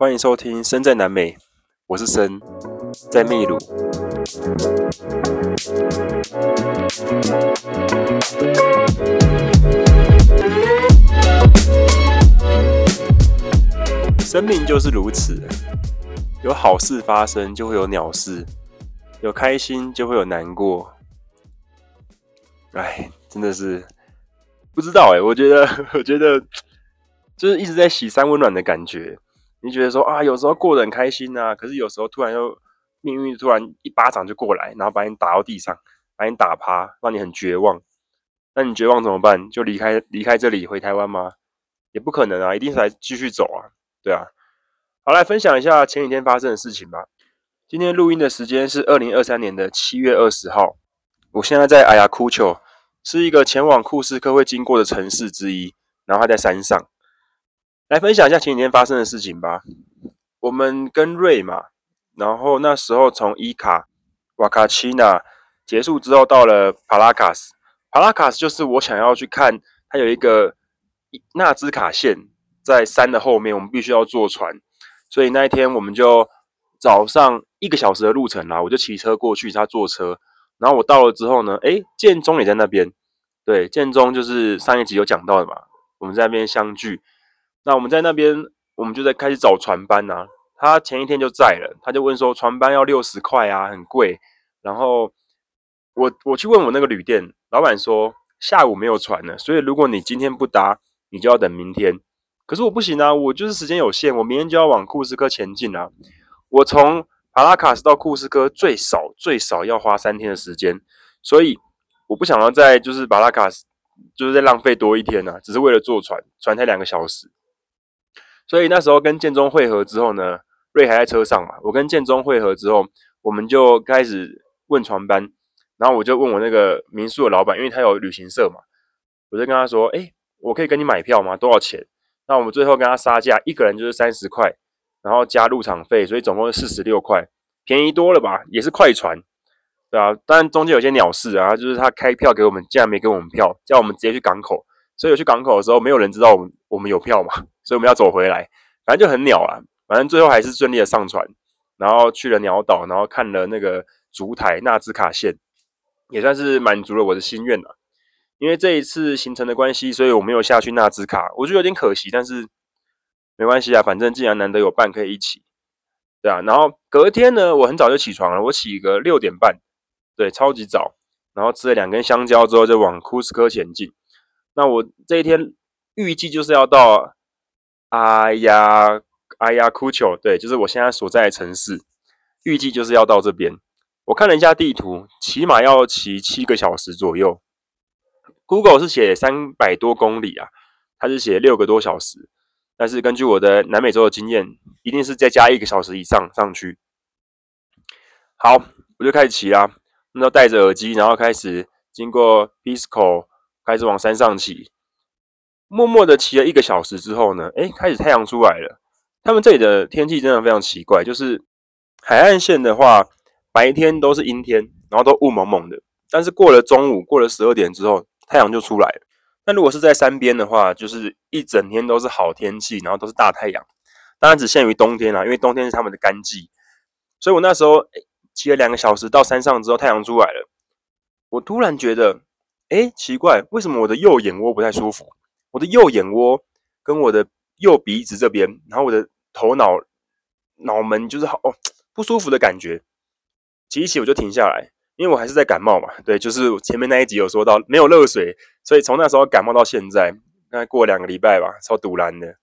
欢迎收听《身在南美》，我是森，在秘鲁。生命就是如此，有好事发生，就会有鸟事；有开心，就会有难过。哎，真的是不知道哎，我觉得，我觉得就是一直在洗三温暖的感觉。你觉得说啊，有时候过得很开心啊，可是有时候突然又命运突然一巴掌就过来，然后把你打到地上，把你打趴，让你很绝望。那你绝望怎么办？就离开离开这里回台湾吗？也不可能啊，一定是来继续走啊，对啊。好，来分享一下前几天发生的事情吧。今天录音的时间是二零二三年的七月二十号，我现在在哎呀库丘，是一个前往库斯科会经过的城市之一，然后它在山上。来分享一下前几天发生的事情吧。我们跟瑞嘛，然后那时候从伊卡瓦卡奇纳结束之后，到了帕拉卡斯。帕拉卡斯就是我想要去看，它有一个纳兹卡线在山的后面，我们必须要坐船。所以那一天我们就早上一个小时的路程啦，我就骑车过去，他坐车。然后我到了之后呢，诶，建中也在那边。对，建中就是上一集有讲到的嘛，我们在那边相聚。那我们在那边，我们就在开始找船班呐、啊。他前一天就在了，他就问说船班要六十块啊，很贵。然后我我去问我那个旅店老板说下午没有船了，所以如果你今天不搭，你就要等明天。可是我不行啊，我就是时间有限，我明天就要往库斯科前进啊。我从帕拉卡斯到库斯科最少最少要花三天的时间，所以我不想要在就是巴拉卡斯就是在浪费多一天啊，只是为了坐船，船才两个小时。所以那时候跟建中会合之后呢，瑞还在车上嘛。我跟建中会合之后，我们就开始问船班，然后我就问我那个民宿的老板，因为他有旅行社嘛，我就跟他说：“哎，我可以跟你买票吗？多少钱？”那我们最后跟他杀价，一个人就是三十块，然后加入场费，所以总共是四十六块，便宜多了吧？也是快船，对啊。当然中间有些鸟事啊，就是他开票给我们，竟然没给我们票，叫我们直接去港口。所以我去港口的时候，没有人知道我们我们有票嘛，所以我们要走回来，反正就很鸟啊。反正最后还是顺利的上船，然后去了鸟岛，然后看了那个烛台纳兹卡线，也算是满足了我的心愿了。因为这一次行程的关系，所以我没有下去纳兹卡，我觉得有点可惜，但是没关系啊，反正既然难得有伴可以一起，对啊。然后隔天呢，我很早就起床了，我起个六点半，对，超级早，然后吃了两根香蕉之后，就往库斯科前进。那我这一天预计就是要到阿亚阿亚库丘，对，就是我现在所在的城市，预计就是要到这边。我看了一下地图，起码要骑七个小时左右。Google 是写三百多公里啊，它是写六个多小时，但是根据我的南美洲的经验，一定是再加一个小时以上上去。好，我就开始骑啦，那戴着耳机，然后开始经过 Pisco。开始往山上骑，默默的骑了一个小时之后呢，诶，开始太阳出来了。他们这里的天气真的非常奇怪，就是海岸线的话，白天都是阴天，然后都雾蒙蒙的。但是过了中午，过了十二点之后，太阳就出来了。那如果是在山边的话，就是一整天都是好天气，然后都是大太阳。当然只限于冬天啦，因为冬天是他们的干季。所以我那时候骑了两个小时到山上之后，太阳出来了，我突然觉得。哎，奇怪，为什么我的右眼窝不太舒服？我的右眼窝跟我的右鼻子这边，然后我的头脑脑门就是好哦不舒服的感觉。骑一骑我就停下来，因为我还是在感冒嘛。对，就是前面那一集有说到没有热水，所以从那时候感冒到现在，大概过两个礼拜吧，超赌烂的。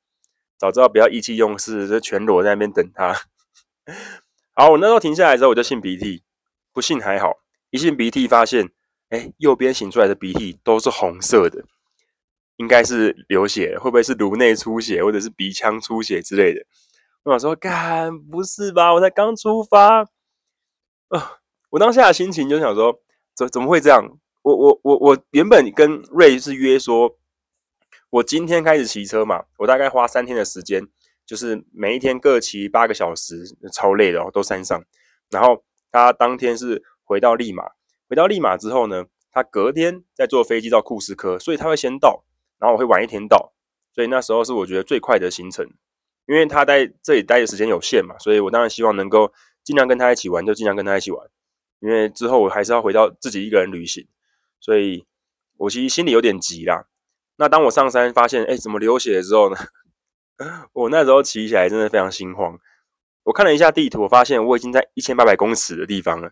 早知道不要意气用事，就全裸在那边等他。好，我那时候停下来之后，我就擤鼻涕，不信还好，一擤鼻涕发现。哎，右边擤出来的鼻涕都是红色的，应该是流血，会不会是颅内出血或者是鼻腔出血之类的？我想说，干，不是吧？我才刚出发，啊、我当下的心情就想说，怎怎么会这样？我我我我原本跟瑞是约说，我今天开始骑车嘛，我大概花三天的时间，就是每一天各骑八个小时，超累的哦，都山上。然后他当天是回到利马。回到利马之后呢，他隔天再坐飞机到库斯科，所以他会先到，然后我会晚一天到，所以那时候是我觉得最快的行程。因为他在这里待的时间有限嘛，所以我当然希望能够尽量跟他一起玩，就尽量跟他一起玩。因为之后我还是要回到自己一个人旅行，所以我其实心里有点急啦。那当我上山发现，哎，怎么流血的时候呢？我那时候骑起来真的非常心慌。我看了一下地图，我发现我已经在一千八百公尺的地方了。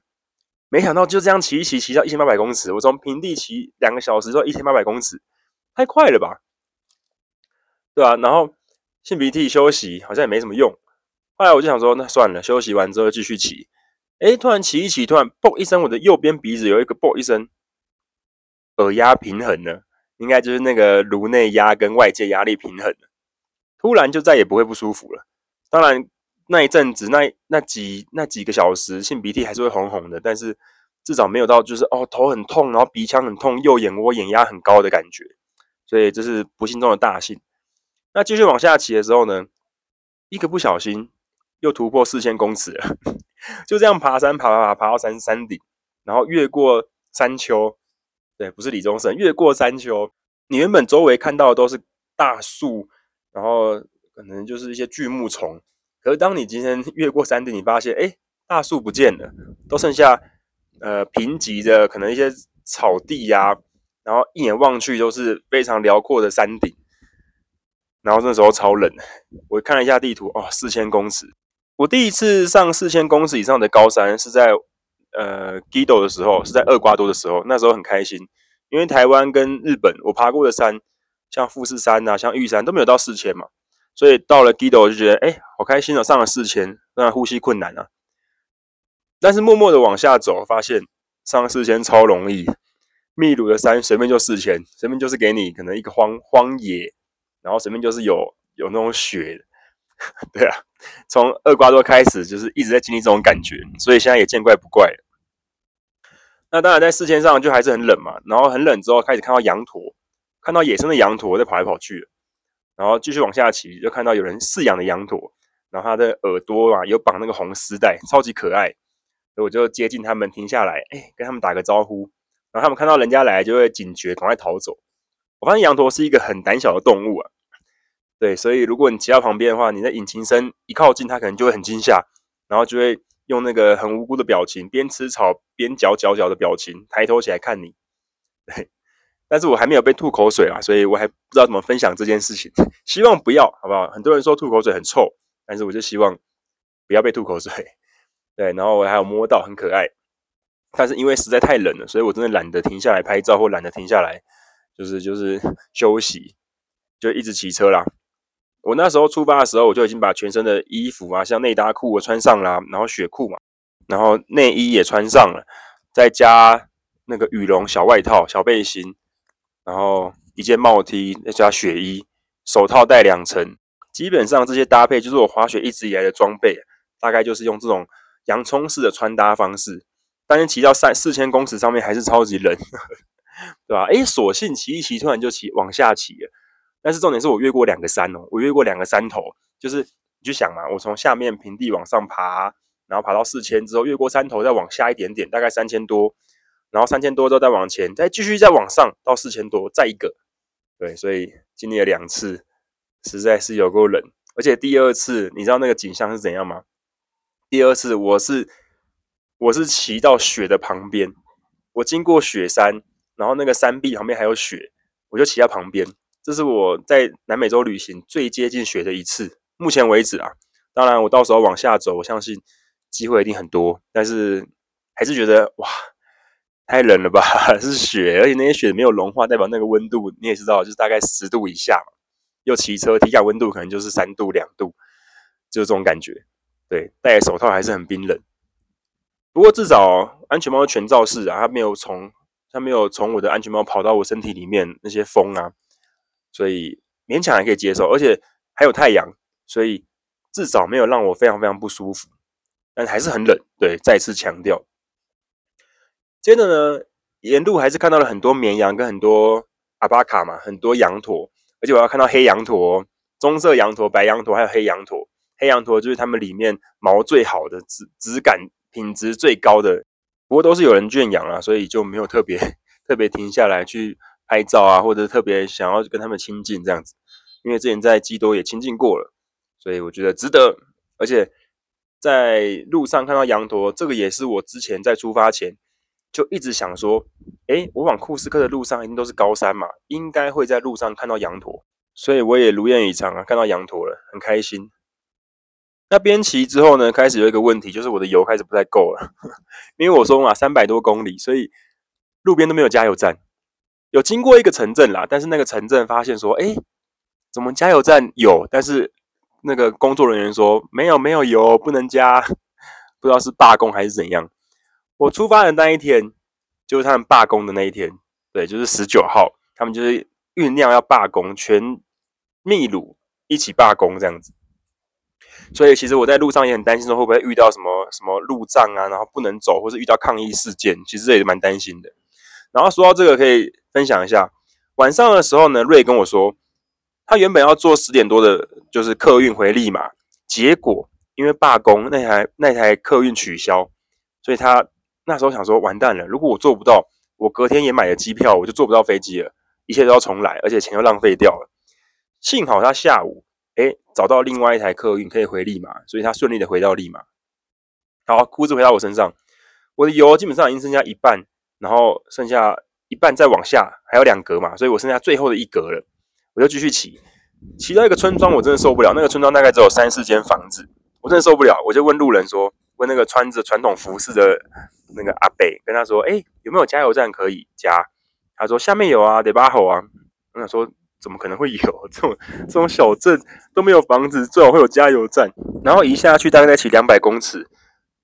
没想到就这样骑一骑，骑到一千八百公尺。我从平地骑两个小时到一千八百公尺，太快了吧？对啊，然后擤鼻涕休息好像也没什么用。后来我就想说，那算了，休息完之后继续骑。哎，突然骑一骑，突然嘣一声，我的右边鼻子有一个嘣一声，耳压平衡了。应该就是那个颅内压跟外界压力平衡了，突然就再也不会不舒服了。当然那一阵子那那几那几个小时擤鼻涕还是会红红的，但是至少没有到就是哦头很痛，然后鼻腔很痛，右眼窝眼压很高的感觉。所以这是不幸中的大幸。那继续往下骑的时候呢，一个不小心又突破四千公尺了，就这样爬山爬爬爬爬到山山顶，然后越过山丘。对，不是李宗盛。越过山丘，你原本周围看到的都是大树，然后可能就是一些巨木丛。可是当你今天 越过山顶，你发现，哎，大树不见了，都剩下呃贫瘠的可能一些草地呀、然后一眼望去都是非常辽阔的山顶。然后那时候超冷，我看了一下地图，哦，四千公尺。我第一次上四千公尺以上的高山是在。呃 Gido 的时候是在厄瓜多的时候，那时候很开心，因为台湾跟日本我爬过的山，像富士山啊，像玉山都没有到四千嘛，所以到了 Gido 我就觉得，哎，好开心哦，上了四千，那呼吸困难啊，但是默默的往下走，发现上四千超容易，秘鲁的山随便就四千，随便就是给你可能一个荒荒野，然后随便就是有有那种雪。对啊，从厄瓜多开始就是一直在经历这种感觉，所以现在也见怪不怪了。那当然在四千上就还是很冷嘛，然后很冷之后开始看到羊驼，看到野生的羊驼在跑来跑去，然后继续往下骑，就看到有人饲养的羊驼，然后它的耳朵啊有绑那个红丝带，超级可爱，所以我就接近他们，停下来，哎，跟他们打个招呼，然后他们看到人家来就会警觉，赶快逃走。我发现羊驼是一个很胆小的动物啊。对，所以如果你骑到旁边的话，你的引擎声一靠近，它可能就会很惊吓，然后就会用那个很无辜的表情，边吃草边嚼嚼嚼的表情，抬头起来看你。对，但是我还没有被吐口水啊，所以我还不知道怎么分享这件事情。希望不要，好不好？很多人说吐口水很臭，但是我就希望不要被吐口水。对，然后我还有摸到很可爱，但是因为实在太冷了，所以我真的懒得停下来拍照，或懒得停下来，就是 就是休息，就一直骑车啦。我那时候出发的时候，我就已经把全身的衣服啊，像内搭裤我穿上了，然后雪裤嘛，然后内衣也穿上了，再加那个羽绒小外套、小背心，然后一件帽 T，再加雪衣，手套戴两层，基本上这些搭配就是我滑雪一直以来的装备，大概就是用这种洋葱式的穿搭方式。但是骑到三四千公尺上面还是超级冷，对吧？诶，索性骑一骑，突然就骑往下骑了。但是重点是我越过两个山哦，我越过两个山头，就是你去想嘛，我从下面平地往上爬，然后爬到四千之后，越过山头再往下一点点，大概三千多，然后三千多之后再往前，再继续再往上到四千多，再一个，对，所以经历了两次，实在是有够冷，而且第二次你知道那个景象是怎样吗？第二次我是我是骑到雪的旁边，我经过雪山，然后那个山壁旁边还有雪，我就骑在旁边。这是我在南美洲旅行最接近雪的一次，目前为止啊。当然，我到时候往下走，我相信机会一定很多。但是还是觉得哇，太冷了吧？是雪，而且那些雪没有融化，代表那个温度你也知道，就是大概十度以下。又骑车，体感温度可能就是三度两度，就是这种感觉。对，戴手套还是很冰冷。不过至少安全帽的全罩式啊，它没有从它没有从我的安全帽跑到我身体里面那些风啊。所以勉强还可以接受，而且还有太阳，所以至少没有让我非常非常不舒服，但还是很冷。对，再次强调。接着呢，沿路还是看到了很多绵羊跟很多阿巴卡嘛，很多羊驼，而且我要看到黑羊驼、棕色羊驼、白羊驼，还有黑羊驼。黑羊驼就是它们里面毛最好的、质质感品质最高的，不过都是有人圈养啊，所以就没有特别 特别停下来去。拍照啊，或者特别想要跟他们亲近这样子，因为之前在基多也亲近过了，所以我觉得值得。而且在路上看到羊驼，这个也是我之前在出发前就一直想说，诶，我往库斯科的路上一定都是高山嘛，应该会在路上看到羊驼，所以我也如愿以偿啊，看到羊驼了，很开心。那边骑之后呢，开始有一个问题，就是我的油开始不太够了，因为我说嘛，三百多公里，所以路边都没有加油站。有经过一个城镇啦，但是那个城镇发现说，哎，怎么加油站有，但是那个工作人员说没有没有油，不能加，不知道是罢工还是怎样。我出发的那一天，就是他们罢工的那一天，对，就是十九号，他们就是酝酿要罢工，全秘鲁一起罢工这样子。所以其实我在路上也很担心，说会不会遇到什么什么路障啊，然后不能走，或是遇到抗议事件，其实也是蛮担心的。然后说到这个，可以分享一下，晚上的时候呢，瑞跟我说，他原本要坐十点多的，就是客运回利马，结果因为罢工，那台那台客运取消，所以他那时候想说，完蛋了，如果我做不到，我隔天也买了机票，我就坐不到飞机了，一切都要重来，而且钱又浪费掉了。幸好他下午。哎，找到另外一台客运可以回利马，所以他顺利的回到利马。好，裤子回到我身上，我的油基本上已经剩下一半，然后剩下一半再往下还有两格嘛，所以我剩下最后的一格了，我就继续骑，骑到一个村庄，我真的受不了。那个村庄大概只有三四间房子，我真的受不了，我就问路人说，问那个穿着传统服饰的那个阿伯，跟他说，哎，有没有加油站可以加？他说下面有啊，得巴吼啊。我想说。怎么可能会有 这种这种小镇都没有房子，最好会有加油站。然后一下去大概在骑两百公尺，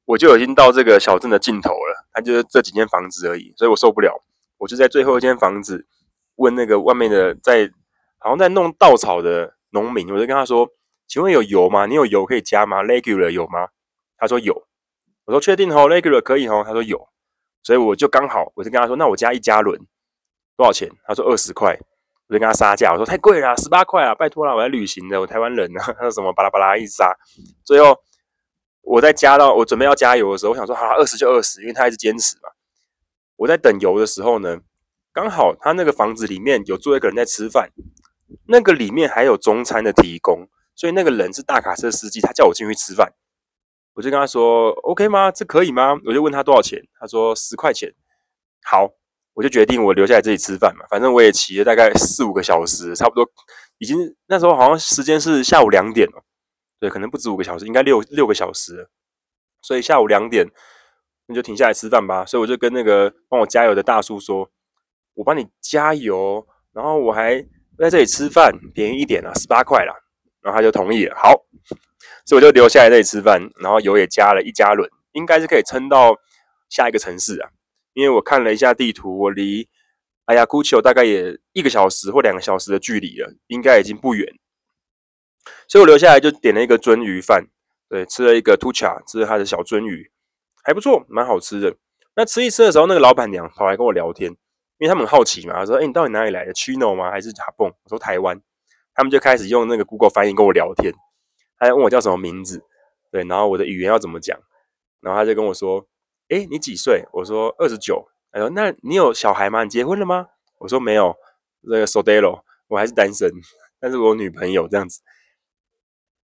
我就已经到这个小镇的尽头了。它就是这几间房子而已，所以我受不了。我就在最后一间房子问那个外面的在好像在弄稻草的农民，我就跟他说：“请问有油吗？你有油可以加吗？Regular 有吗？”他说有。我说确定哦，Regular 可以哦。他说有，所以我就刚好我就跟他说：“那我加一加仑多少钱？”他说二十块。我就跟他杀价，我说太贵了，十八块啊，拜托了，我来旅行的，我台湾人啊。他说什么巴拉巴拉一杀，最后我在加到我准备要加油的时候，我想说好，二十就二十，因为他一直坚持嘛。我在等油的时候呢，刚好他那个房子里面有坐一个人在吃饭，那个里面还有中餐的提供，所以那个人是大卡车司机，他叫我进去吃饭，我就跟他说 OK 吗？这可以吗？我就问他多少钱，他说十块钱，好。我就决定我留下来这里吃饭嘛，反正我也骑了大概四五个小时，差不多已经那时候好像时间是下午两点了，对，可能不止五个小时，应该六六个小时。所以下午两点那就停下来吃饭吧。所以我就跟那个帮我加油的大叔说：“我帮你加油，然后我还在这里吃饭，便宜一点啊，十八块啦。”然后他就同意了。好，所以我就留下来这里吃饭，然后油也加了一加仑，应该是可以撑到下一个城市啊。因为我看了一下地图，我离哎呀古丘大概也一个小时或两个小时的距离了，应该已经不远。所以我留下来就点了一个鳟鱼饭，对，吃了一个 tucha，吃了他的小鳟鱼，还不错，蛮好吃的。那吃一吃的时候，那个老板娘跑来跟我聊天，因为他们很好奇嘛，她说：“哎，你到底哪里来的？Chino 吗？还是哈蹦？”我说：“台湾。”他们就开始用那个 Google 翻译跟我聊天，他还问我叫什么名字，对，然后我的语言要怎么讲，然后他就跟我说。哎，你几岁？我说二十九。哎说：“那你有小孩吗？你结婚了吗？”我说：“没有，那个 Sodelo，我还是单身，但是我女朋友这样子。”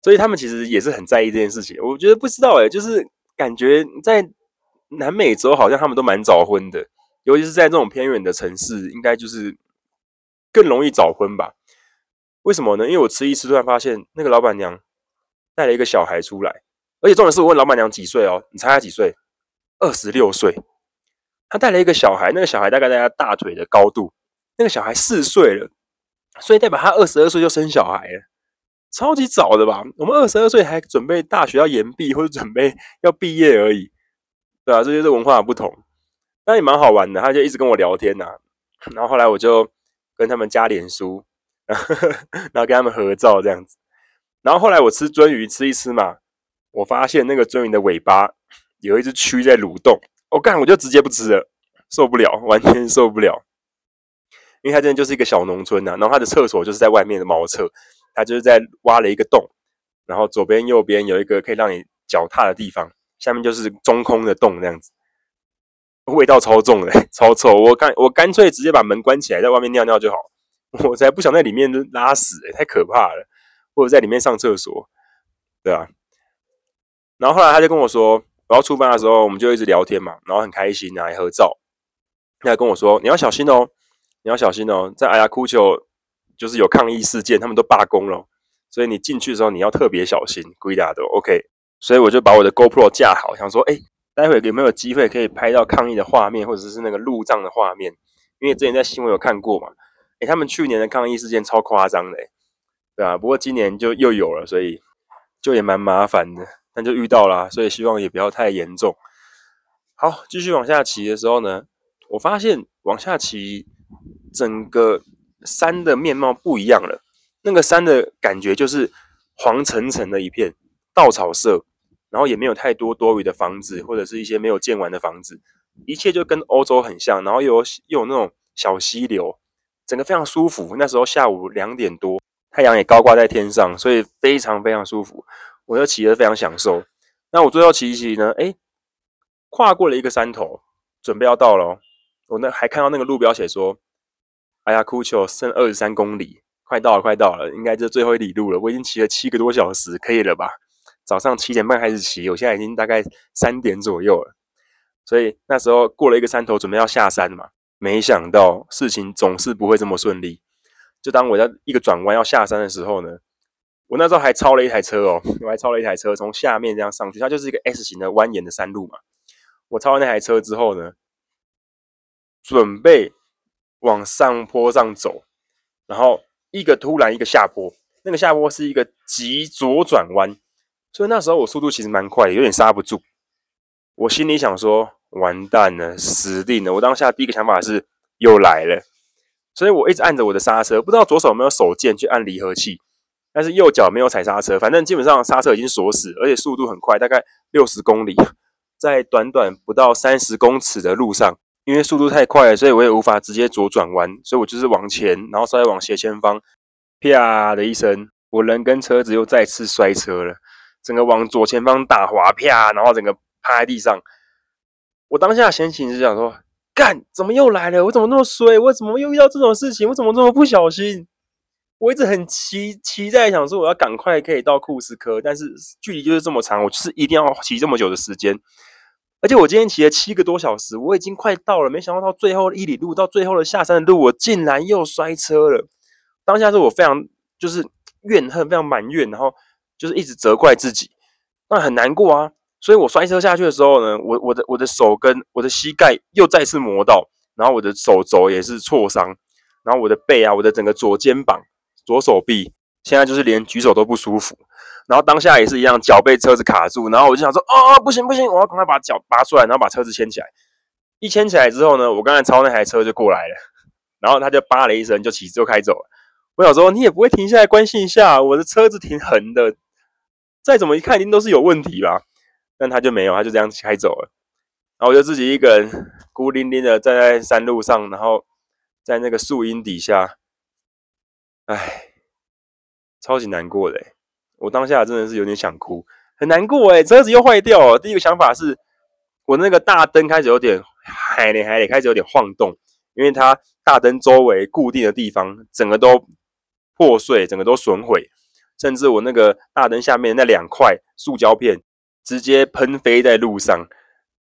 所以他们其实也是很在意这件事情。我觉得不知道哎，就是感觉在南美洲好像他们都蛮早婚的，尤其是在这种偏远的城市，应该就是更容易早婚吧？为什么呢？因为我吃一吃，突然发现那个老板娘带了一个小孩出来，而且重点是我问老板娘几岁哦？你猜她几岁？二十六岁，他带了一个小孩，那个小孩大概在他大腿的高度，那个小孩四岁了，所以代表他二十二岁就生小孩了，超级早的吧？我们二十二岁还准备大学要延毕或者准备要毕业而已，对啊，这就是文化不同，那也蛮好玩的。他就一直跟我聊天呐、啊，然后后来我就跟他们加脸书，然后跟他们合照这样子，然后后来我吃鳟鱼吃一吃嘛，我发现那个鳟鱼的尾巴。有一只蛆在蠕动，我、干，我就直接不吃了，受不了，完全受不了。因为它真的就是一个小农村呐、然后它的厕所就是在外面的茅厕，它就是在挖了一个洞，然后左边右边有一个可以让你脚踏的地方，下面就是中空的洞这样子，味道超重的，超臭。我干我干脆直接把门关起来，在外面尿尿就好，我才不想在里面拉屎，太可怕了。或者在里面上厕所，对啊。然后后来他就跟我说，我要出发的时候，我们就一直聊天嘛，然后很开心啊，还合照。他跟我说，你要小心哦，你要小心哦，在阿亚库丘就是有抗议事件，他们都罢工了，所以你进去的时候你要特别小心。归大都 OK，所以我就把我的 GoPro 架好，想说，哎，待会有没有机会可以拍到抗议的画面，或者是那个路障的画面？因为之前在新闻有看过嘛，哎，他们去年的抗议事件超夸张的，对啊，不过今年就又有了，所以就也蛮麻烦的。但就遇到了，所以希望也不要太严重。好，继续往下骑的时候呢，我发现往下骑，整个山的面貌不一样了。那个山的感觉就是黄澄澄的一片稻草色，然后也没有太多多余的房子，或者是一些没有建完的房子，一切就跟欧洲很像。然后又有又有那种小溪流，整个非常舒服。那时候下午两点多，太阳也高挂在天上，所以非常非常舒服。我就骑得非常享受。那我最后骑一骑呢？哎，跨过了一个山头，准备要到了。我那还看到那个路标写说：“哎呀，哭求剩二十三公里，快到了，快到了，应该就最后一里路了。”我已经骑了七个多小时，可以了吧？早上七点半开始骑，我现在已经大概三点左右了。所以那时候过了一个山头，准备要下山嘛。没想到事情总是不会这么顺利。就当我在一个转弯要下山的时候呢。我那时候还超了一台车哦，我还超了一台车，从下面这样上去，它就是一个 S 型的蜿蜒的山路嘛。我超完那台车之后呢，准备往上坡上走，然后一个突然一个下坡，那个下坡是一个急左转弯，所以那时候我速度其实蛮快的，有点刹不住。我心里想说，完蛋了，死定了！我当下第一个想法是又来了，所以我一直按着我的刹车，不知道左手有没有手贱去按离合器。但是右脚没有踩刹车，反正基本上刹车已经锁死，而且速度很快，大概六十公里，在短短不到三十公尺的路上，因为速度太快了，所以我也无法直接左转弯，所以我就是往前，然后稍微往斜前方，啪的一声，我人跟车子又再次摔车了，整个往左前方打滑，啪，然后整个趴在地上。我当下心情是想说，干，怎么又来了？我怎么那么衰？我怎么又遇到这种事情？我怎么这么不小心？我一直很期期待，想说我要赶快可以到库斯科，但是距离就是这么长，我就是一定要骑这么久的时间。而且我今天骑了七个多小时，我已经快到了，没想到到最后一里路，到最后的下山的路，我竟然又摔车了。当下是我非常就是怨恨，非常埋怨，然后就是一直责怪自己，那很难过啊。所以我摔车下去的时候呢，我我的我的手跟我的膝盖又再次磨到，然后我的手肘也是挫伤，然后我的背啊，我的整个左肩膀。左手臂现在就是连举手都不舒服，然后当下也是一样，脚被车子卡住，然后我就想说，哦哦，不行不行，我要赶快把脚拔出来，然后把车子牵起来。一牵起来之后呢，我刚才超那台车就过来了，然后他就叭了一声就骑就开走了。我想说，你也不会停下来关心一下，我的车子挺横的，再怎么一看一定都是有问题吧？但他就没有，他就这样开走了。然后我就自己一个人孤零零的站在山路上，然后在那个树荫底下。唉，超级难过的，我当下真的是有点想哭，很难过哎，车子又坏掉了。第一个想法是，我那个大灯开始有点海咧海咧，开始有点晃动，因为它大灯周围固定的地方整个都破碎，整个都损毁，甚至我那个大灯下面那两块塑胶片直接喷飞在路上，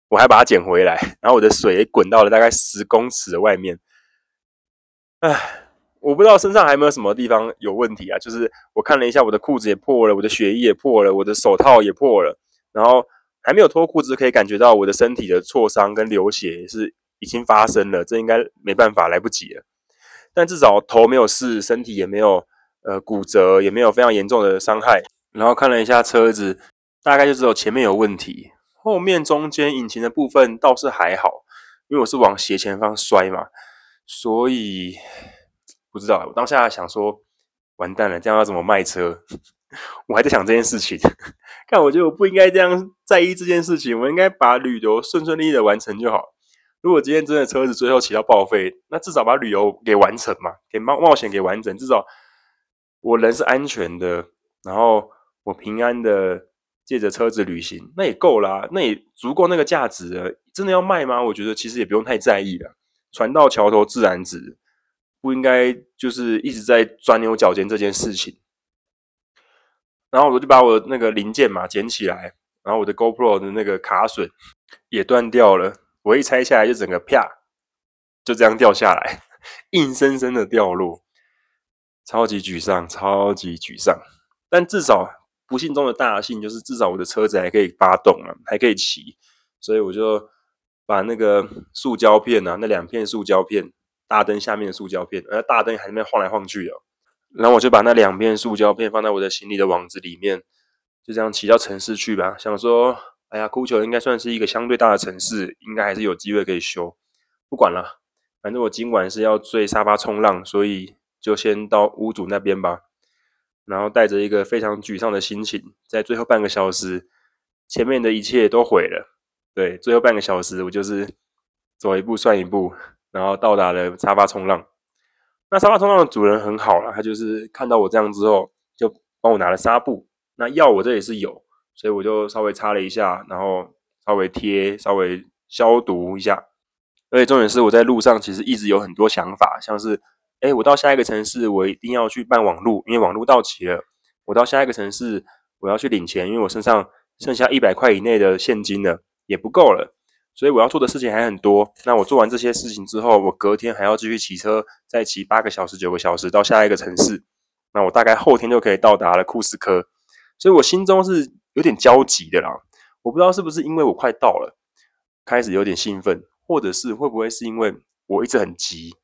我还把它捡回来，然后我的水也滚到了大概十公尺的外面，唉。我不知道身上还没有什么地方有问题啊？就是我看了一下，我的裤子也破了，我的血衣也破了，我的手套也破了，然后还没有脱裤子，可以感觉到我的身体的挫伤跟流血是已经发生了，这应该没办法，来不及了。但至少头没有事，身体也没有呃骨折，也没有非常严重的伤害。然后看了一下车子，大概就只有前面有问题，后面中间引擎的部分倒是还好，因为我是往斜前方摔嘛，所以。不知道，我当下想说，完蛋了，这样要怎么卖车？我还在想这件事情。看，我觉得我不应该这样在意这件事情，我应该把旅游顺顺利利的完成就好。如果今天真的车子最后骑到报废，那至少把旅游给完成嘛，给冒冒险给完整，至少我人是安全的，然后我平安的借着车子旅行，那也够啦，那也足够那个价值了。真的要卖吗？我觉得其实也不用太在意了，船到桥头自然直。不应该就是一直在钻牛角尖这件事情。然后我就把我那个零件嘛捡起来，然后我的 GoPro 的那个卡榫也断掉了。我一拆下来就整个啪，就这样掉下来，硬生生的掉落，超级沮丧，超级沮丧。但至少不幸中的大幸就是，至少我的车子还可以发动啊，还可以骑。所以我就把那个塑胶片啊，那两片塑胶片，大灯下面的塑胶片，而大灯还在那边晃来晃去的。然后我就把那两片塑胶片放在我的行李的网子里面，就这样骑到城市去吧。想说，哎呀，哭球应该算是一个相对大的城市，应该还是有机会可以修。不管了，反正我今晚是要睡沙发冲浪，所以就先到屋主那边吧。然后带着一个非常沮丧的心情，在最后半个小时，前面的一切都毁了。对，最后半个小时我就是走一步算一步，然后到达了沙发冲浪。那沙发冲浪的主人很好啦，他就是看到我这样之后，就帮我拿了纱布。那药我这里是有，所以我就稍微擦了一下，然后稍微贴，稍微消毒一下。而且重点是我在路上其实一直有很多想法，像是，哎，我到下一个城市，我一定要去办网路，因为网路到期了。我到下一个城市，我要去领钱，因为我身上剩下一百块以内的现金了，也不够了。所以我要做的事情还很多。那我做完这些事情之后，我隔天还要继续骑车，再骑八个小时、九个小时到下一个城市。那我大概后天就可以到达了库斯科。所以我心中是有点焦急的啦。我不知道是不是因为我快到了，开始有点兴奋，或者是会不会是因为我一直很急，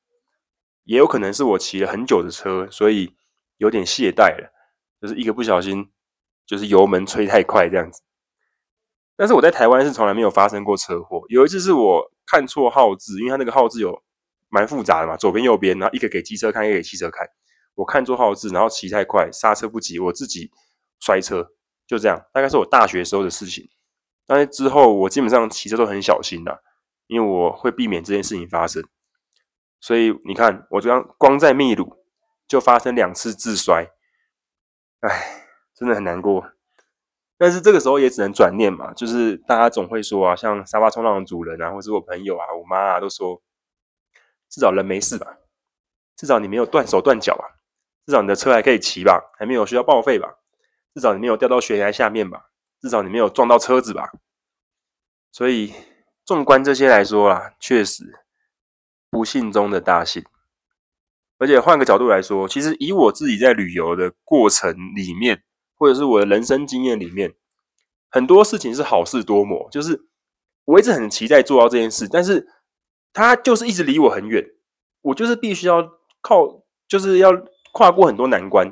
也有可能是我骑了很久的车，所以有点懈怠了，就是一个不小心，就是油门吹太快这样子。但是我在台湾是从来没有发生过车祸。有一次是我看错号志，因为它那个号志有蛮复杂的嘛，左边右边，然后一个给机车看，一个给汽车看。我看错号志，然后骑太快，刹车不及，我自己摔车，就这样。大概是我大学时候的事情。但是之后我基本上骑车都很小心的，因为我会避免这件事情发生。所以你看，我这样光在秘鲁就发生两次自摔，唉，真的很难过。但是这个时候也只能转念嘛，就是大家总会说啊，像沙发冲浪的主人啊，或是我朋友啊、我妈啊，都说至少人没事吧，至少你没有断手断脚吧，至少你的车还可以骑吧，还没有需要报废吧，至少你没有掉到悬崖下面吧，至少你没有撞到车子吧。所以纵观这些来说啊，确实不幸中的大幸。而且换个角度来说，其实以我自己在旅游的过程里面。或者是我的人生经验里面，很多事情是好事多磨，就是我一直很期待做到这件事，但是它就是一直离我很远，我就是必须要靠，就是要跨过很多难关，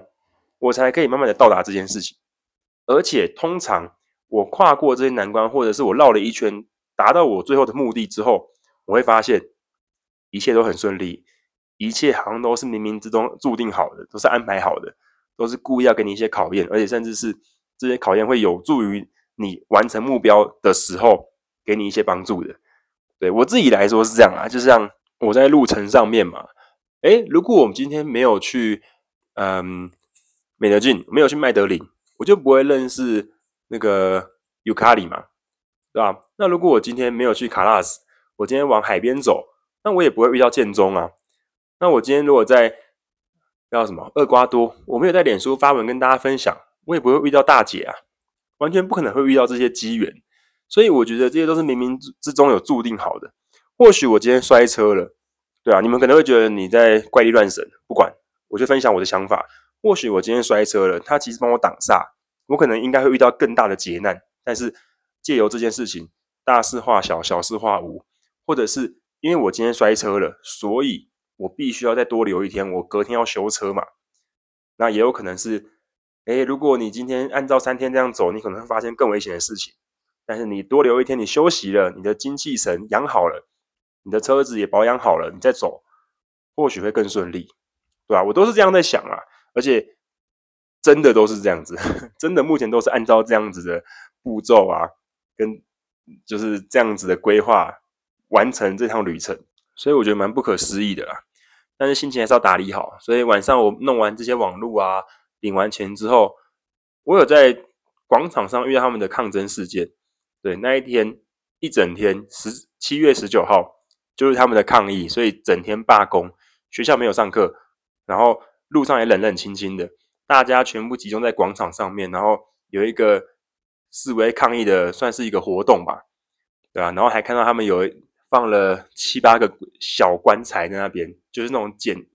我才可以慢慢的到达这件事情。而且通常我跨过这些难关，或者是我绕了一圈，达到我最后的目的之后，我会发现一切都很顺利，一切好像都是冥冥之中注定好的，都是安排好的。都是故意要给你一些考验，而且甚至是这些考验会有助于你完成目标的时候，给你一些帮助的。对我自己来说是这样啊，就像我在路程上面嘛，诶，如果我们今天没有去，嗯，美德郡，没有去麦德林，我就不会认识那个尤卡里嘛，对吧？那如果我今天没有去卡拉斯，我今天往海边走，那我也不会遇到建中啊。那我今天如果在叫什么？厄瓜多，我没有在脸书发文跟大家分享，我也不会遇到大姐啊，完全不可能会遇到这些机缘，所以我觉得这些都是冥冥之中有注定好的。或许我今天摔车了，对啊，你们可能会觉得你在怪力乱神，不管，我就分享我的想法。或许我今天摔车了，他其实帮我挡煞，我可能应该会遇到更大的劫难，但是借由这件事情，大事化小，小事化无，或者是因为我今天摔车了，所以。我必须要再多留一天，我隔天要修车嘛。那也有可能是，诶，如果你今天按照三天这样走，你可能会发现更危险的事情。但是你多留一天，你休息了，你的精气神养好了，你的车子也保养好了，你再走，或许会更顺利，对吧？我都是这样在想啊，而且真的都是这样子，真的目前都是按照这样子的步骤啊，跟就是这样子的规划完成这趟旅程，所以我觉得蛮不可思议的啦。但是心情还是要打理好，所以晚上我弄完这些网路啊，领完钱之后，我有在广场上遇到他们的抗争事件。对，那一天一整天，十七月十九号就是他们的抗议，所以整天罢工，学校没有上课，然后路上也冷冷清清的，大家全部集中在广场上面，然后有一个示威抗议的，算是一个活动吧，对吧？然后还看到他们有放了七八个小棺材在那边，就是那种简，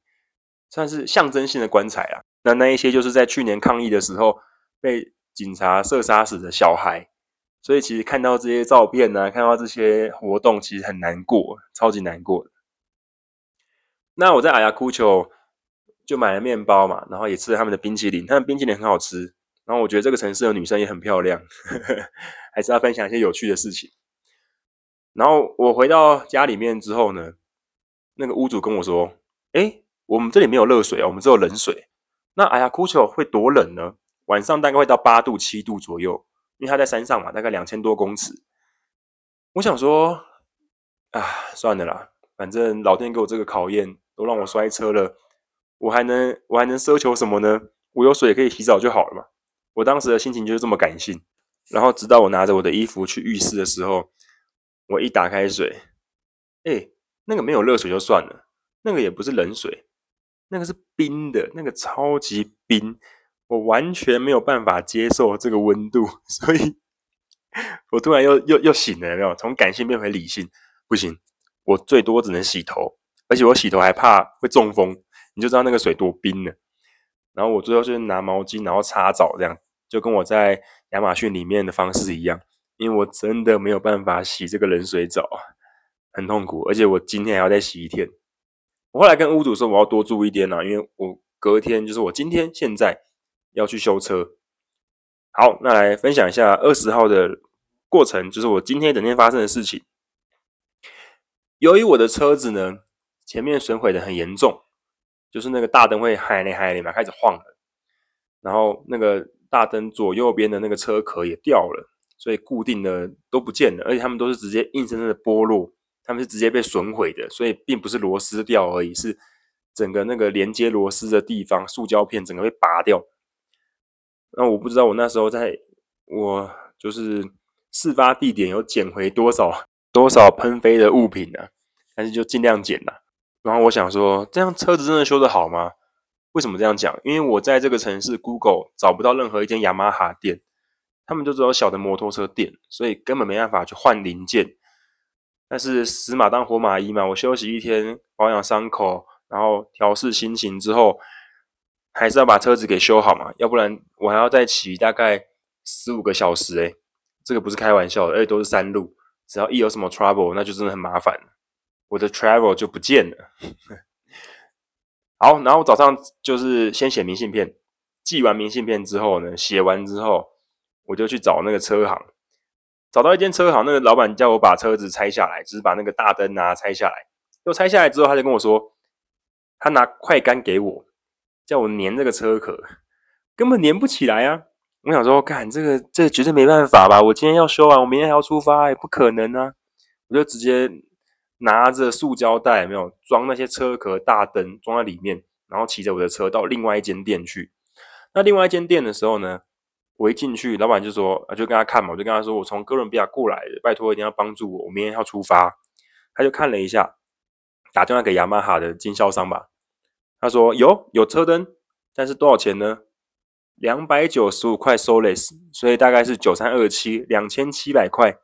算是象征性的棺材啊。那那一些就是在去年抗议的时候被警察射杀死的小孩。所以其实看到这些照片呢、啊，看到这些活动，其实很难过，超级难过。那我在阿亚库丘就买了面包嘛，然后也吃了他们的冰淇淋，他们冰淇淋很好吃。然后我觉得这个城市的女生也很漂亮，呵呵，还是要分享一些有趣的事情。然后我回到家里面之后呢，那个屋主跟我说：“哎，我们这里没有热水啊，我们只有冷水。那哎呀库丘会多冷呢？晚上大概会到八度、七度左右。”因为他在山上嘛，大概两千多公尺。我想说，啊，算了啦，反正老天给我这个考验，都让我摔车了，我还能我还能奢求什么呢？我有水可以洗澡就好了嘛。我当时的心情就是这么感性。然后直到我拿着我的衣服去浴室的时候，我一打开水，哎，那个没有热水就算了，那个也不是冷水，那个是冰的，那个超级冰。我完全没有办法接受这个温度，所以我突然又又又醒了，有没有？从感性变回理性，不行，我最多只能洗头，而且我洗头还怕会中风，你就知道那个水多冰了。然后我最后是拿毛巾，然后擦澡，这样就跟我在亚马逊里面的方式一样，因为我真的没有办法洗这个冷水澡，很痛苦，而且我今天还要再洗一天。我后来跟屋主说，我要多住一天啊，因为我隔天就是我今天现在。要去修车，好，那来分享一下二十号的过程，就是我今天整天发生的事情。由于我的车子呢，前面损毁的很严重，就是那个大灯会嗨咧嗨咧嘛，开始晃了，然后那个大灯左右边的那个车壳也掉了，所以固定的都不见了，而且他们都是直接硬生生的剥落，他们是直接被损毁的，所以并不是螺丝掉而已，是整个那个连接螺丝的地方，塑胶片整个被拔掉。那我不知道我那时候在我就是事发地点有捡回多少多少喷飞的物品呢、啊？但是就尽量捡了。然后我想说，这样车子真的修得好吗？为什么这样讲？因为我在这个城市 Google 找不到任何一间雅马哈店，他们就只有小的摩托车店，所以根本没办法去换零件。但是死马当活马医嘛，我休息一天，保养伤口，然后调试心情之后。还是要把车子给修好嘛，要不然我还要再骑大概十五个小时诶，这个不是开玩笑的，而且都是山路，只要一有什么 trouble，那就真的很麻烦，我的 travel 就不见了。好，然后早上就是先写明信片，寄完明信片之后呢，写完之后我就去找那个车行，找到一间车行，那个老板叫我把车子拆下来，就是把那个大灯啊拆下来，又拆下来之后，他就跟我说，他拿快干给我。叫我粘这个车壳，根本粘不起来啊！我想说，干这个，这个绝对没办法吧？我今天要修完，我明天还要出发，也不可能啊！我就直接拿着塑胶袋，没有装那些车壳、大灯装在里面，然后骑着我的车到另外一间店去。那另外一间店的时候呢，我一进去，老板就说，啊，就跟他看嘛，我就跟他说，我从哥伦比亚过来的，拜托一定要帮助我，我明天要出发。他就看了一下，打电话给雅马哈的经销商吧。他说有有车灯，但是多少钱呢？两百九十五块 Soles，所以大概是九三二七，两千七百块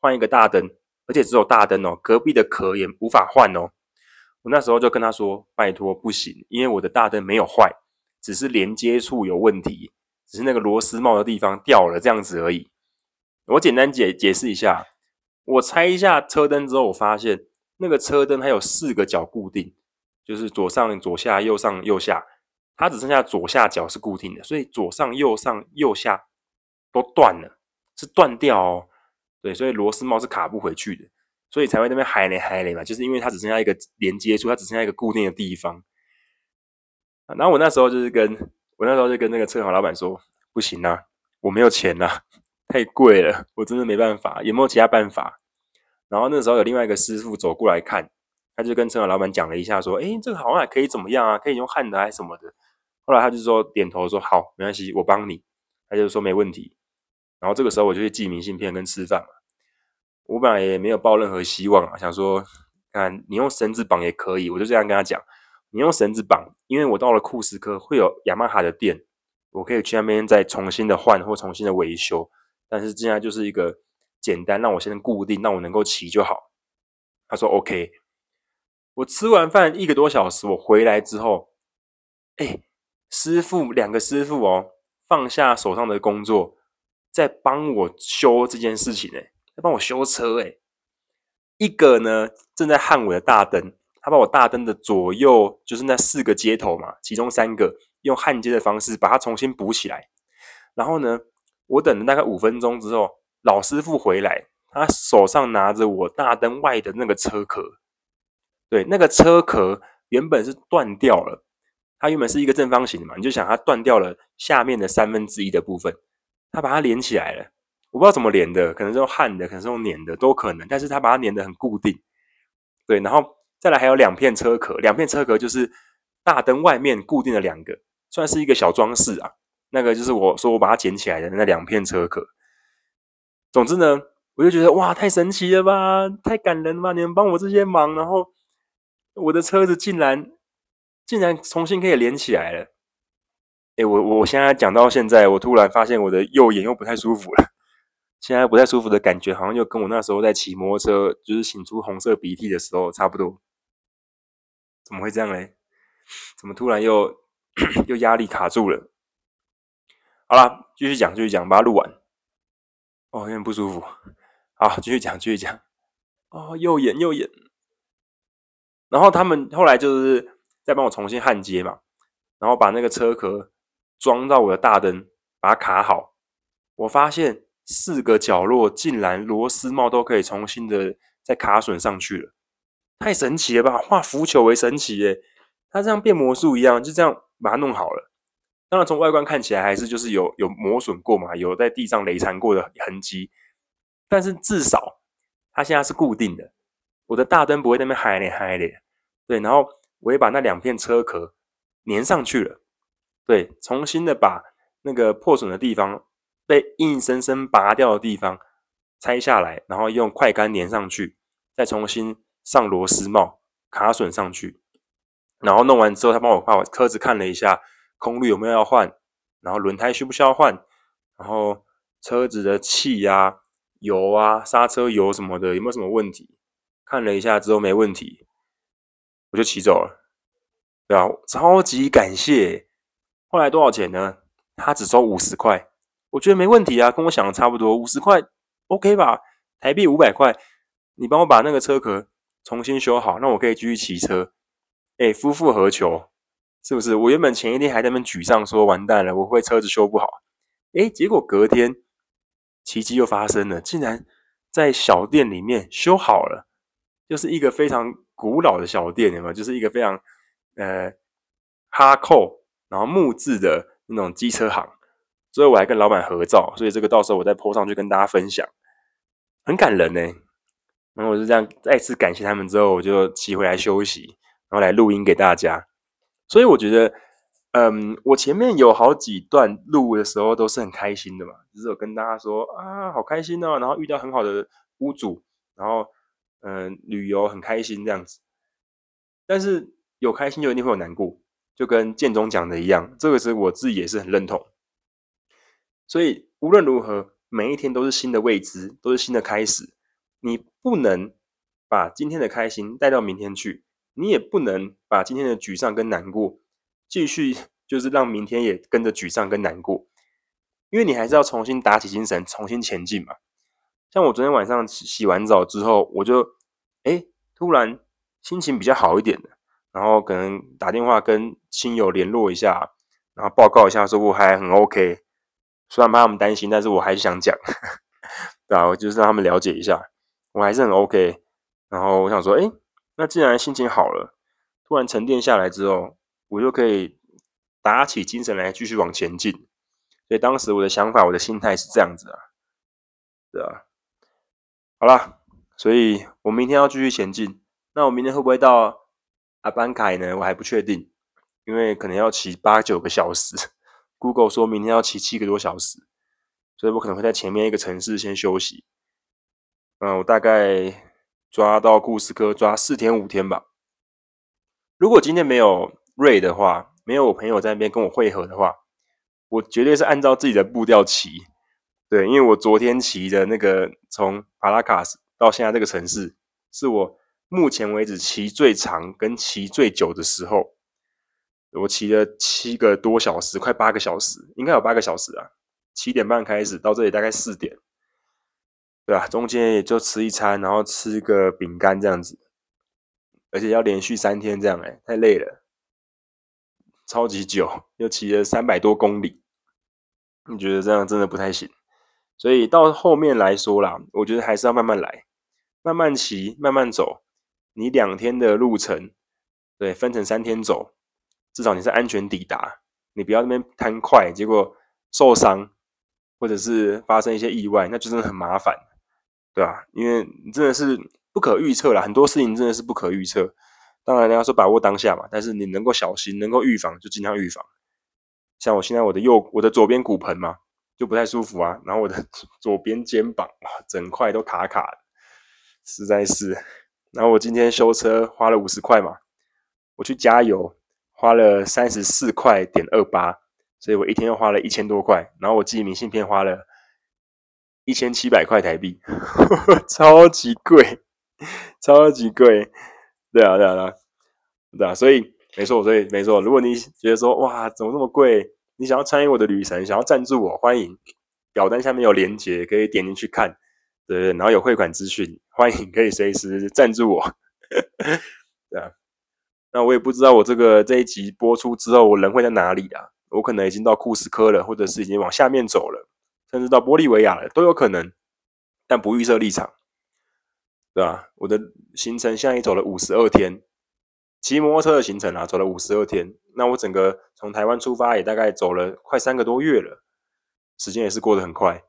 换一个大灯，而且只有大灯哦，隔壁的壳也无法换哦。我那时候就跟他说，拜托不行，因为我的大灯没有坏，只是连接处有问题，只是那个螺丝帽的地方掉了这样子而已。我简单解解释一下，我拆一下车灯之后，我发现那个车灯它有四个角固定。就是左上、左下、右上、右下，它只剩下左下角是固定的，所以左上、右上、右下都断了，是断掉哦。对，所以螺丝帽是卡不回去的，所以才会那边嗨咧嗨咧嘛，就是因为它只剩下一个连接处，它只剩下一个固定的地方。然后我那时候就是跟我那时候就跟那个车行老板说，不行啊，我没有钱啊，太贵了，我真的没办法，有没有其他办法？然后那时候有另外一个师傅走过来看。他就跟车行老板讲了一下，说：“诶，这个好像还可以怎么样啊？可以用焊的还是什么的。”后来他就说点头说：“好，没关系，我帮你。”他就说没问题。然后这个时候我就去寄明信片跟吃饭嘛。我本来也没有抱任何希望啊，想说看你用绳子绑也可以，我就这样跟他讲：“你用绳子绑，因为我到了库斯科会有雅马哈的店，我可以去那边再重新的换或重新的维修。但是现在就是一个简单，让我先固定，让我能够骑就好。他说 OK。我吃完饭一个多小时，我回来之后，哎，师傅两个师傅哦，放下手上的工作，在帮我修这件事情哎，在帮我修车哎。一个呢正在焊我的大灯，他把我大灯的左右就是那四个接头嘛，其中三个用焊接的方式把它重新补起来。然后呢，我等了大概五分钟之后，老师傅回来，他手上拿着我大灯外的那个车壳。对，那个车壳原本是断掉了，它原本是一个正方形的嘛，你就想它断掉了下面的三分之一的部分，他把它连起来了。我不知道怎么连的，可能是用焊的，可能是用粘的，都可能。但是他把它粘得很固定。对，然后再来还有两片车壳，两片车壳就是大灯外面固定的两个，算是一个小装饰啊。那个就是我说我把它捡起来的那两片车壳。总之呢，我就觉得哇，太神奇了吧，太感人了吧！你们帮我这些忙，然后我的车子竟然竟然重新可以连起来了。诶，我我现在讲到现在，我突然发现我的右眼又不太舒服了。现在不太舒服的感觉，好像又跟我那时候在骑摩托车，就是擤出红色鼻涕的时候差不多。怎么会这样嘞？怎么突然又 又压力卡住了？好了，继续讲，继续讲，把它录完。哦，有点不舒服。好，继续讲，继续讲。哦，右眼，右眼。然后他们后来就是再帮我重新焊接嘛，然后把那个车壳装到我的大灯，把它卡好。我发现。四个角落竟然螺丝帽都可以重新的再卡损上去了，太神奇了吧！化腐朽为神奇耶，它这样变魔术一样，就这样把它弄好了。当然从外观看起来还是就是有有磨损过嘛，有在地上雷残过的痕迹，但是至少它现在是固定的，我的大灯不会那边嗨咧嗨咧。对，然后我也把那两片车壳粘上去了，对，重新的把那个破损的地方。被硬生生拔掉的地方拆下来，然后用快干粘上去，再重新上螺丝帽卡榫上去，然后弄完之后，他帮我把我车子看了一下，空滤有没有要换，然后轮胎需不需要换，然后车子的气啊、油啊、刹车油什么的有没有什么问题，看了一下之后没问题，我就骑走了。对啊，超级感谢。后来多少钱呢？他只收五十块。我觉得没问题啊，跟我想的差不多，五十块 OK 吧？台币五百块，你帮我把那个车壳重新修好，那我可以继续骑车。哎，夫复何求？是不是？我原本前一天还在那边沮丧，说完蛋了，我会车子修不好。哎，结果隔天奇迹又发生了，竟然在小店里面修好了，就是一个非常古老的小店，有没有？就是一个非常呃哈扣，然后木质的那种机车行。所以我还跟老板合照，所以这个到时候我再 po 上去跟大家分享，很感人呢。然后我就这样再次感谢他们之后，我就骑回来休息，然后来录音给大家。所以我觉得，嗯，我前面有好几段录的时候都是很开心的嘛，就是有跟大家说啊，好开心哦，然后遇到很好的屋主，然后嗯，旅游很开心这样子。但是有开心就一定会有难过，就跟建中讲的一样，这个是我自己也是很认同。所以无论如何，每一天都是新的未知，都是新的开始。你不能把今天的开心带到明天去，你也不能把今天的沮丧跟难过继续，就是让明天也跟着沮丧跟难过。因为你还是要重新打起精神，重新前进嘛。像我昨天晚上洗完澡之后，我就哎突然心情比较好一点了，然后可能打电话跟亲友联络一下，然后报告一下说我还很 OK。虽然怕他们担心，但是我还是想讲，对啊，我就是让他们了解一下，我还是很 OK。然后我想说，诶，那既然心情好了，突然沉淀下来之后，我就可以打起精神来继续往前进。所以当时我的想法，我的心态是这样子啊，对啊。好啦，所以我明天要继续前进。那我明天会不会到阿班凯呢？我还不确定，因为可能要骑八九个小时。Google 说明天要骑七个多小时，所以我可能会在前面一个城市先休息。嗯，我大概抓到库斯科抓四天五天吧。如果今天没有瑞的话，没有我朋友在那边跟我会合的话，我绝对是按照自己的步调骑。对，因为我昨天骑的那个从帕拉卡斯到现在这个城市，是我目前为止骑最长跟骑最久的时候。我骑了七个多小时，快八个小时，应该有八个小时啊。七点半开始到这里大概四点，对吧？中间也就吃一餐，然后吃个饼干这样子，而且要连续三天这样，哎，太累了，超级久，又骑了三百多公里，你觉得这样真的不太行。所以到后面来说啦，我觉得还是要慢慢来，慢慢骑，慢慢走。你两天的路程，对，分成三天走，至少你是安全抵达。你不要那边贪快，结果受伤，或者是发生一些意外，那就真的很麻烦，对吧？因为你真的是不可预测啦，很多事情真的是不可预测。当然，人家说把握当下嘛，但是你能够小心，能够预防就尽量预防。像我现在我的右，我的左边骨盆嘛。就不太舒服啊，然后我的 左边肩膀哇，整块都卡卡的，实在是。然后我今天修车花了五十块嘛，我去加油花了三十四块点二八，所以我一天又花了一千多块。然后我寄明信片花了一千七百块台币，超级贵，超级贵。对啊，对啊，对啊，所以没错，所以没错。如果你觉得说哇，怎么这么贵？你想要参与我的旅程，想要赞助我，欢迎表单下面有连结，可以点进去看，对，对，然后有汇款资讯，欢迎可以随时赞助我，对啊。那我也不知道我这个这一集播出之后，我人会在哪里啊？我可能已经到库斯科了，或者是已经往下面走了，甚至到玻利维亚了，都有可能，但不预设立场，对吧？我的行程现在已走了五十二天。骑摩托车的行程啊，走了五十二天。那我整个从台湾出发也大概走了快三个多月了，时间也是过得很快。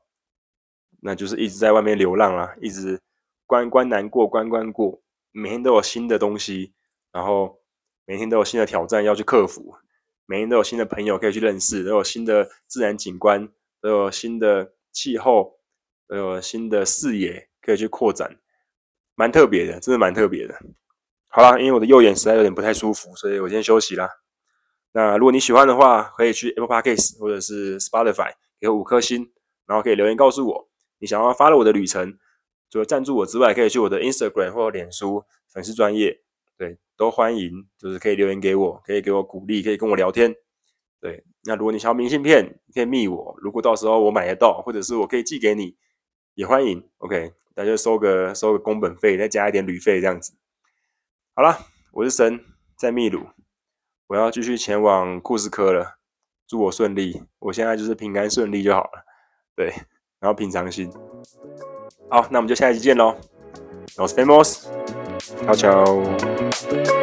那就是一直在外面流浪啊，一直关关难过关关过，每天都有新的东西，然后每天都有新的挑战要去克服，每天都有新的朋友可以去认识，都有新的自然景观，都有新的气候，都有新的视野可以去扩展，蛮特别的，真的蛮特别的。好啦，因为我的右眼实在有点不太舒服，所以我先休息啦。那如果你喜欢的话，可以去 Apple Podcast 或者是 Spotify 给我五颗星，然后可以留言告诉我你想要 follow 我的旅程。除了赞助我之外，可以去我的 Instagram 或脸书粉丝专页，对，都欢迎，就是可以留言给我，可以给我鼓励，可以跟我聊天。对，那如果你想要明信片，可以密我。如果到时候我买得到，或者是我可以寄给你，也欢迎。OK，大家收个收个工本费，再加一点旅费这样子。好了，我是神，在秘鲁，我要继续前往库斯科了。祝我顺利，我现在就是平安顺利就好了。对，然后平常心。好，那我们就下一期见喽。Nos vemos，悄悄。